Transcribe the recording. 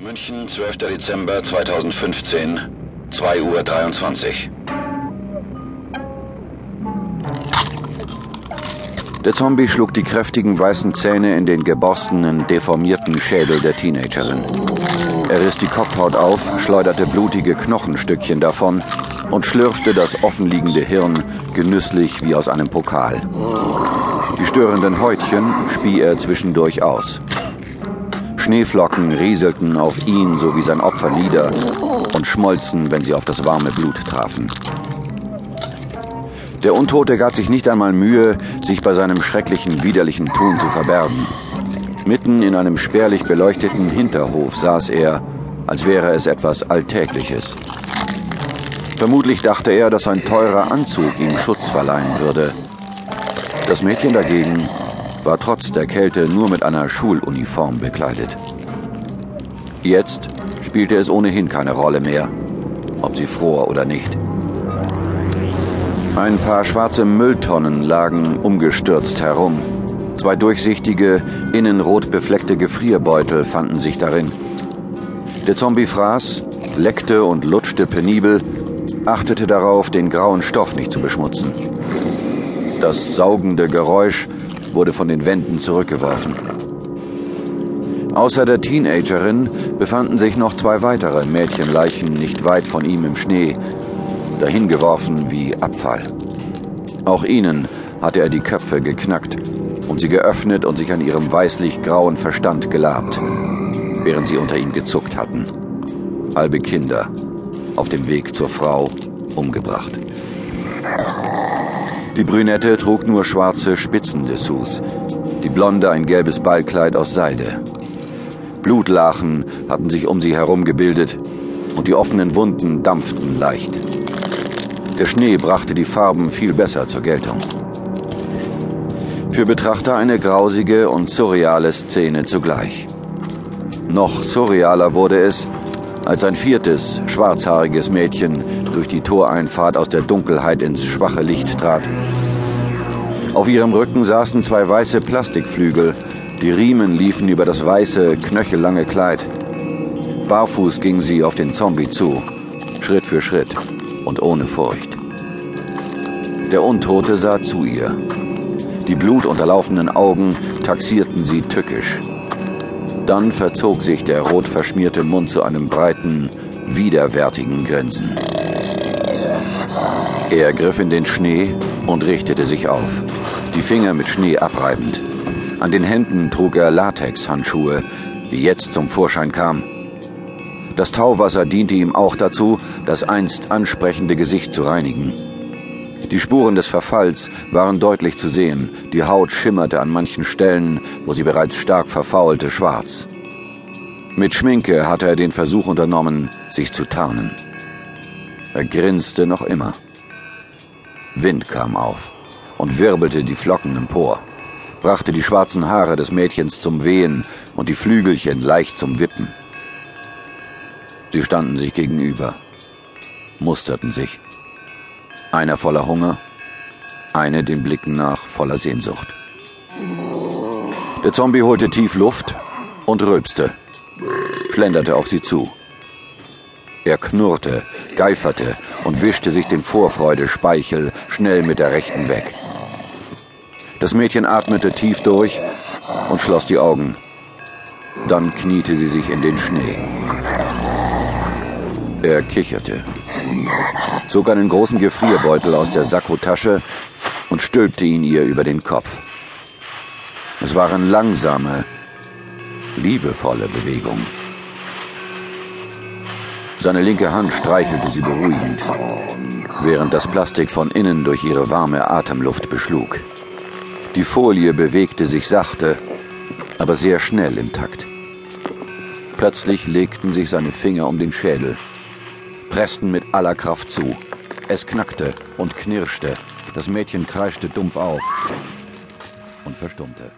München, 12. Dezember 2015, 2.23 Uhr. Der Zombie schlug die kräftigen weißen Zähne in den geborstenen, deformierten Schädel der Teenagerin. Er riss die Kopfhaut auf, schleuderte blutige Knochenstückchen davon und schlürfte das offenliegende Hirn genüsslich wie aus einem Pokal. Die störenden Häutchen spie er zwischendurch aus. Schneeflocken rieselten auf ihn sowie sein Opfer nieder und schmolzen, wenn sie auf das warme Blut trafen. Der Untote gab sich nicht einmal Mühe, sich bei seinem schrecklichen, widerlichen Tun zu verbergen. Mitten in einem spärlich beleuchteten Hinterhof saß er, als wäre es etwas Alltägliches. Vermutlich dachte er, dass ein teurer Anzug ihm Schutz verleihen würde. Das Mädchen dagegen war trotz der Kälte nur mit einer Schuluniform bekleidet. Jetzt spielte es ohnehin keine Rolle mehr, ob sie fror oder nicht. Ein paar schwarze Mülltonnen lagen umgestürzt herum. Zwei durchsichtige, innen rot befleckte Gefrierbeutel fanden sich darin. Der Zombie fraß, leckte und lutschte penibel, achtete darauf, den grauen Stoff nicht zu beschmutzen. Das saugende Geräusch wurde von den Wänden zurückgeworfen. Außer der Teenagerin befanden sich noch zwei weitere Mädchenleichen nicht weit von ihm im Schnee, dahingeworfen wie Abfall. Auch ihnen hatte er die Köpfe geknackt und sie geöffnet und sich an ihrem weißlich-grauen Verstand gelabt, während sie unter ihm gezuckt hatten. Halbe Kinder, auf dem Weg zur Frau, umgebracht. Die Brünette trug nur schwarze Spitzendessous, die Blonde ein gelbes Ballkleid aus Seide. Blutlachen hatten sich um sie herum gebildet und die offenen Wunden dampften leicht. Der Schnee brachte die Farben viel besser zur Geltung. Für Betrachter eine grausige und surreale Szene zugleich. Noch surrealer wurde es, als ein viertes, schwarzhaariges Mädchen durch die Toreinfahrt aus der Dunkelheit ins schwache Licht trat. Auf ihrem Rücken saßen zwei weiße Plastikflügel, die Riemen liefen über das weiße, knöchellange Kleid. Barfuß ging sie auf den Zombie zu, Schritt für Schritt und ohne Furcht. Der Untote sah zu ihr. Die blutunterlaufenen Augen taxierten sie tückisch. Dann verzog sich der rot verschmierte Mund zu einem breiten, widerwärtigen Grinsen. Er griff in den Schnee und richtete sich auf, die Finger mit Schnee abreibend. An den Händen trug er Latexhandschuhe, wie jetzt zum Vorschein kam. Das Tauwasser diente ihm auch dazu, das einst ansprechende Gesicht zu reinigen. Die Spuren des Verfalls waren deutlich zu sehen, die Haut schimmerte an manchen Stellen, wo sie bereits stark verfaulte, schwarz. Mit Schminke hatte er den Versuch unternommen, sich zu tarnen. Er grinste noch immer. Wind kam auf und wirbelte die Flocken empor, brachte die schwarzen Haare des Mädchens zum Wehen und die Flügelchen leicht zum Wippen. Sie standen sich gegenüber, musterten sich. Einer voller Hunger, eine den Blicken nach voller Sehnsucht. Der Zombie holte tief Luft und rülpste, schlenderte auf sie zu. Er knurrte, geiferte und wischte sich den Vorfreude-Speichel schnell mit der rechten weg. Das Mädchen atmete tief durch und schloss die Augen. Dann kniete sie sich in den Schnee. Er kicherte zog einen großen Gefrierbeutel aus der Sakkotasche und stülpte ihn ihr über den Kopf. Es waren langsame, liebevolle Bewegungen. Seine linke Hand streichelte sie beruhigend, während das Plastik von innen durch ihre warme Atemluft beschlug. Die Folie bewegte sich sachte, aber sehr schnell im Takt. Plötzlich legten sich seine Finger um den Schädel pressten mit aller Kraft zu. Es knackte und knirschte. Das Mädchen kreischte dumpf auf und verstummte.